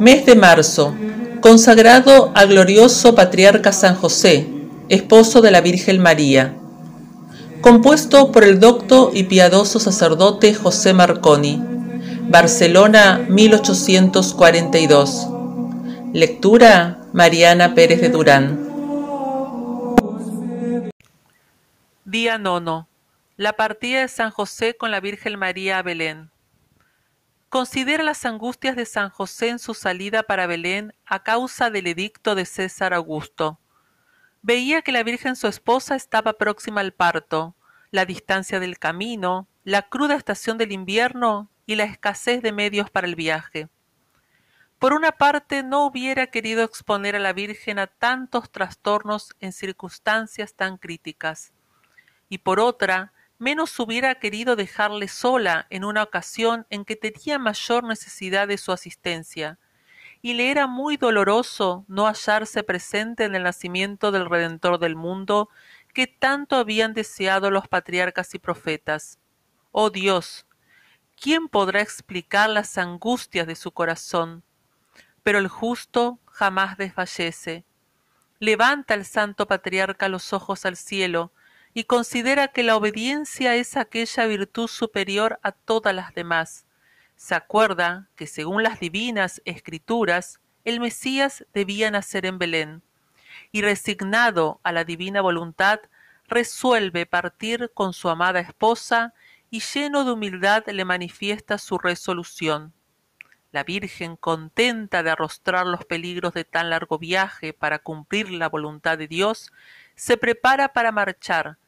Mes de marzo, consagrado al glorioso patriarca San José, esposo de la Virgen María. Compuesto por el docto y piadoso sacerdote José Marconi. Barcelona, 1842. Lectura Mariana Pérez de Durán. Día nono. La partida de San José con la Virgen María a Belén. Considera las angustias de San José en su salida para Belén a causa del edicto de César Augusto. Veía que la Virgen su esposa estaba próxima al parto, la distancia del camino, la cruda estación del invierno y la escasez de medios para el viaje. Por una parte, no hubiera querido exponer a la Virgen a tantos trastornos en circunstancias tan críticas, y por otra, menos hubiera querido dejarle sola en una ocasión en que tenía mayor necesidad de su asistencia, y le era muy doloroso no hallarse presente en el nacimiento del Redentor del mundo que tanto habían deseado los patriarcas y profetas. Oh Dios, ¿quién podrá explicar las angustias de su corazón? Pero el justo jamás desfallece. Levanta el santo patriarca los ojos al cielo, y considera que la obediencia es aquella virtud superior a todas las demás. Se acuerda que según las divinas escrituras, el Mesías debía nacer en Belén, y resignado a la divina voluntad, resuelve partir con su amada esposa y lleno de humildad le manifiesta su resolución. La Virgen, contenta de arrostrar los peligros de tan largo viaje para cumplir la voluntad de Dios, se prepara para marchar,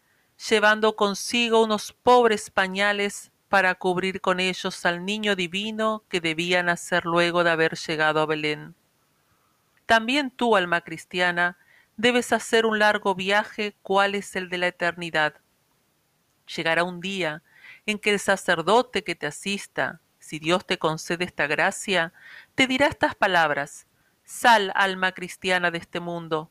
llevando consigo unos pobres pañales para cubrir con ellos al niño divino que debía nacer luego de haber llegado a Belén. También tú, alma cristiana, debes hacer un largo viaje cual es el de la eternidad. Llegará un día en que el sacerdote que te asista, si Dios te concede esta gracia, te dirá estas palabras, Sal, alma cristiana de este mundo.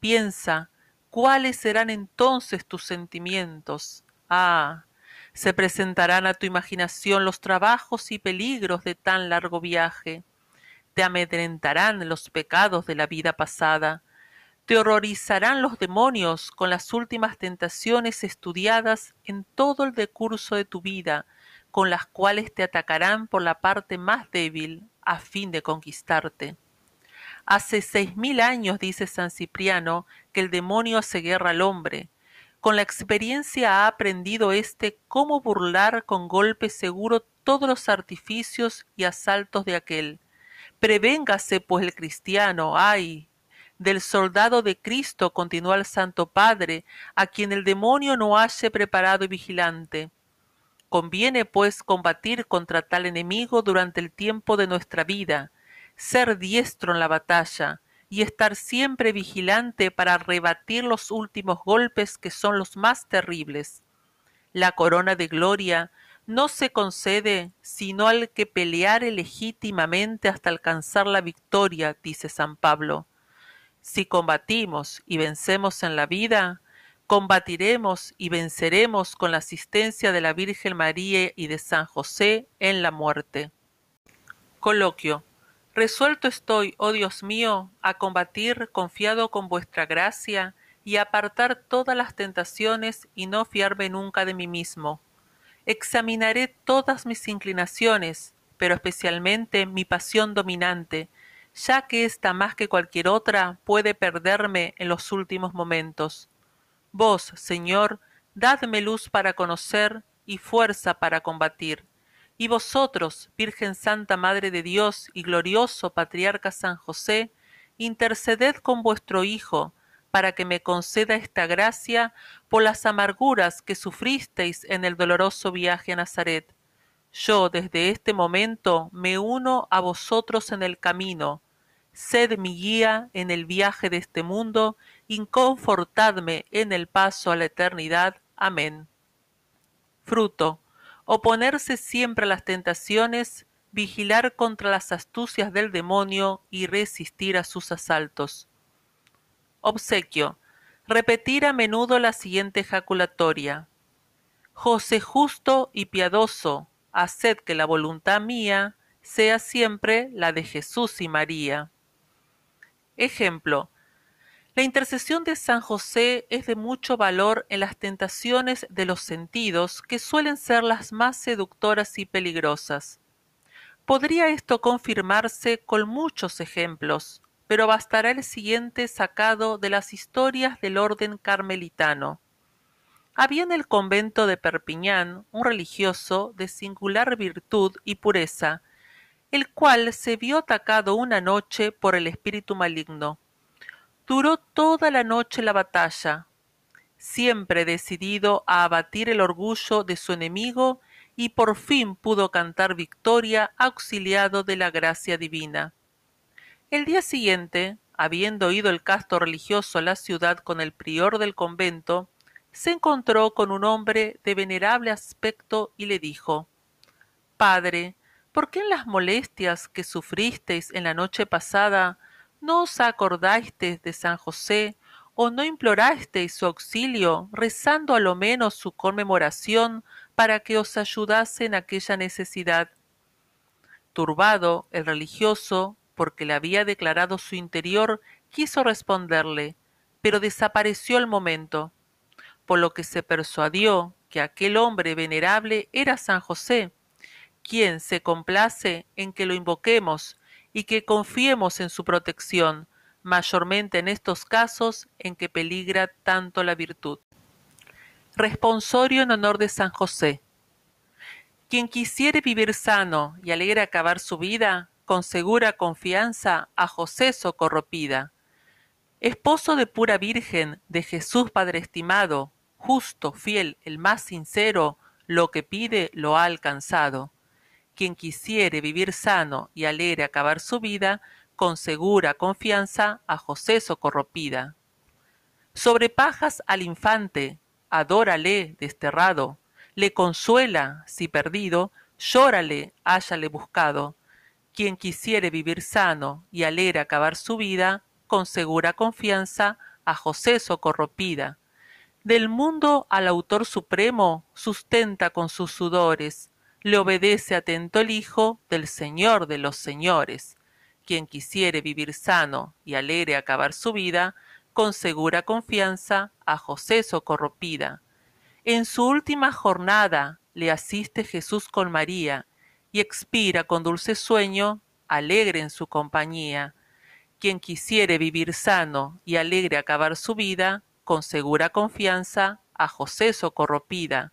Piensa ¿Cuáles serán entonces tus sentimientos? Ah, se presentarán a tu imaginación los trabajos y peligros de tan largo viaje. Te amedrentarán los pecados de la vida pasada. Te horrorizarán los demonios con las últimas tentaciones estudiadas en todo el decurso de tu vida, con las cuales te atacarán por la parte más débil a fin de conquistarte. Hace seis mil años, dice San Cipriano, que el demonio hace guerra al hombre. Con la experiencia ha aprendido éste cómo burlar con golpe seguro todos los artificios y asaltos de aquel. Prevéngase, pues, el cristiano, ay, del soldado de Cristo, continuó el Santo Padre, a quien el demonio no halle preparado y vigilante. Conviene, pues, combatir contra tal enemigo durante el tiempo de nuestra vida, ser diestro en la batalla y estar siempre vigilante para rebatir los últimos golpes que son los más terribles. La corona de gloria no se concede sino al que peleare legítimamente hasta alcanzar la victoria, dice San Pablo. Si combatimos y vencemos en la vida, combatiremos y venceremos con la asistencia de la Virgen María y de San José en la muerte. Coloquio Resuelto estoy, oh Dios mío, a combatir confiado con vuestra gracia y apartar todas las tentaciones y no fiarme nunca de mí mismo. Examinaré todas mis inclinaciones, pero especialmente mi pasión dominante, ya que ésta más que cualquier otra puede perderme en los últimos momentos. Vos, Señor, dadme luz para conocer y fuerza para combatir y vosotros, Virgen Santa Madre de Dios y glorioso Patriarca San José, interceded con vuestro Hijo, para que me conceda esta gracia por las amarguras que sufristeis en el doloroso viaje a Nazaret. Yo desde este momento me uno a vosotros en el camino. Sed mi guía en el viaje de este mundo y confortadme en el paso a la eternidad. Amén. Fruto oponerse siempre a las tentaciones, vigilar contra las astucias del demonio y resistir a sus asaltos. Obsequio. Repetir a menudo la siguiente ejaculatoria. José justo y piadoso, haced que la voluntad mía sea siempre la de Jesús y María. Ejemplo. La intercesión de San José es de mucho valor en las tentaciones de los sentidos, que suelen ser las más seductoras y peligrosas. Podría esto confirmarse con muchos ejemplos, pero bastará el siguiente sacado de las historias del orden carmelitano. Había en el convento de Perpiñán un religioso de singular virtud y pureza, el cual se vio atacado una noche por el espíritu maligno. Duró toda la noche la batalla, siempre decidido a abatir el orgullo de su enemigo y por fin pudo cantar victoria auxiliado de la gracia divina. El día siguiente, habiendo ido el casto religioso a la ciudad con el prior del convento, se encontró con un hombre de venerable aspecto y le dijo Padre, ¿por qué en las molestias que sufristeis en la noche pasada no os acordasteis de San José o no implorasteis su auxilio, rezando a lo menos su conmemoración para que os ayudase en aquella necesidad. Turbado, el religioso, porque le había declarado su interior, quiso responderle, pero desapareció al momento, por lo que se persuadió que aquel hombre venerable era San José, quien se complace en que lo invoquemos y que confiemos en su protección, mayormente en estos casos en que peligra tanto la virtud. Responsorio en honor de San José. Quien quisiere vivir sano y alegre acabar su vida, con segura confianza a José socorropida. Esposo de pura Virgen, de Jesús Padre estimado, justo, fiel, el más sincero, lo que pide lo ha alcanzado. Quien quisiere vivir sano y alegre acabar su vida, con segura confianza a José socorropida. Sobre pajas al infante, adórale desterrado, le consuela si perdido, llórale háyale buscado. Quien quisiere vivir sano y alegre acabar su vida, con segura confianza a José socorropida. Del mundo al autor supremo sustenta con sus sudores, le obedece atento el Hijo del Señor de los señores quien quisiere vivir sano y alegre acabar su vida, con segura confianza a José socorropida. En su última jornada le asiste Jesús con María, y expira con dulce sueño, alegre en su compañía. Quien quisiere vivir sano y alegre acabar su vida, con segura confianza a José socorropida.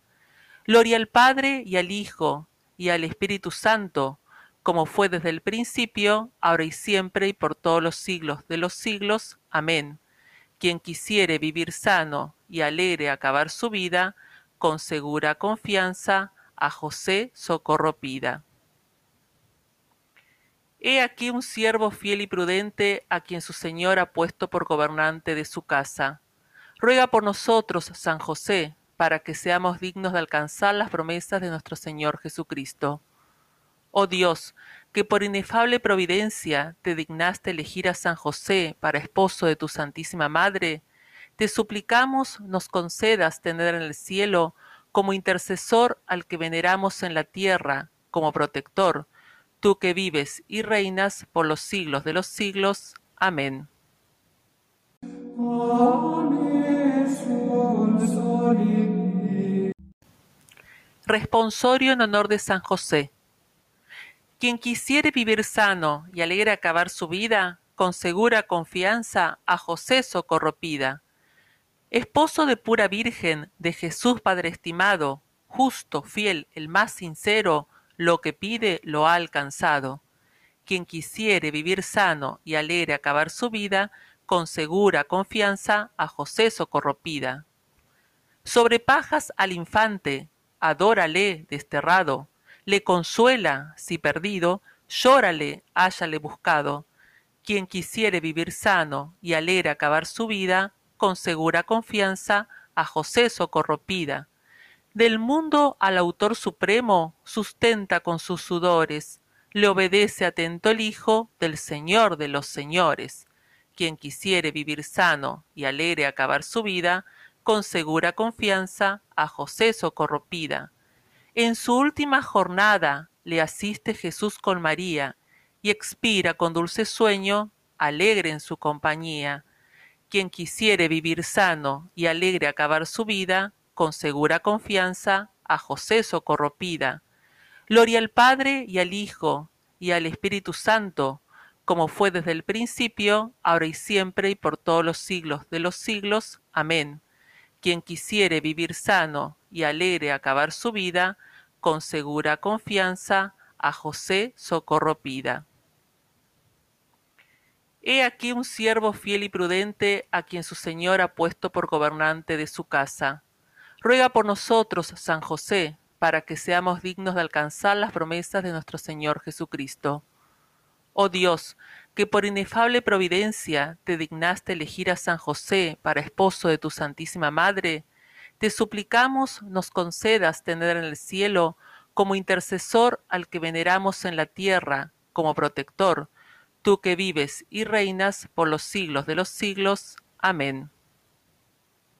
Gloria al Padre y al Hijo y al Espíritu Santo, como fue desde el principio, ahora y siempre y por todos los siglos de los siglos. Amén. Quien quisiere vivir sano y alegre acabar su vida, con segura confianza, a José socorro pida. He aquí un siervo fiel y prudente a quien su Señor ha puesto por gobernante de su casa. Ruega por nosotros, San José, para que seamos dignos de alcanzar las promesas de nuestro Señor Jesucristo. Oh Dios, que por inefable providencia te dignaste elegir a San José para esposo de tu Santísima Madre, te suplicamos nos concedas tener en el cielo como intercesor al que veneramos en la tierra, como protector, tú que vives y reinas por los siglos de los siglos. Amén. Responsorio en honor de San José. Quien quisiere vivir sano y alegre acabar su vida, con segura confianza a José socorropida. Esposo de pura Virgen, de Jesús Padre estimado, justo, fiel, el más sincero, lo que pide lo ha alcanzado. Quien quisiere vivir sano y alegre acabar su vida, con segura confianza a José socorropida. Sobre pajas al infante, adórale desterrado, le consuela si perdido, llórale háyale buscado. Quien quisiere vivir sano y alegre acabar su vida, con segura confianza a José socorropida. Del mundo al autor supremo sustenta con sus sudores, le obedece atento el Hijo del Señor de los señores. Quien quisiere vivir sano y alegre acabar su vida, con segura confianza a José socorropida en su última jornada le asiste Jesús con María, y expira con dulce sueño, alegre en su compañía. Quien quisiere vivir sano y alegre acabar su vida, con segura confianza a José socorropida. Gloria al Padre y al Hijo y al Espíritu Santo, como fue desde el principio, ahora y siempre y por todos los siglos de los siglos. Amén. Quien quisiere vivir sano y alegre acabar su vida, con segura confianza a José socorro pida. He aquí un siervo fiel y prudente a quien su Señor ha puesto por gobernante de su casa. Ruega por nosotros, San José, para que seamos dignos de alcanzar las promesas de nuestro Señor Jesucristo. Oh Dios, que por inefable providencia te dignaste elegir a San José para esposo de tu Santísima Madre, te suplicamos nos concedas tener en el cielo como intercesor al que veneramos en la tierra, como protector, tú que vives y reinas por los siglos de los siglos. Amén.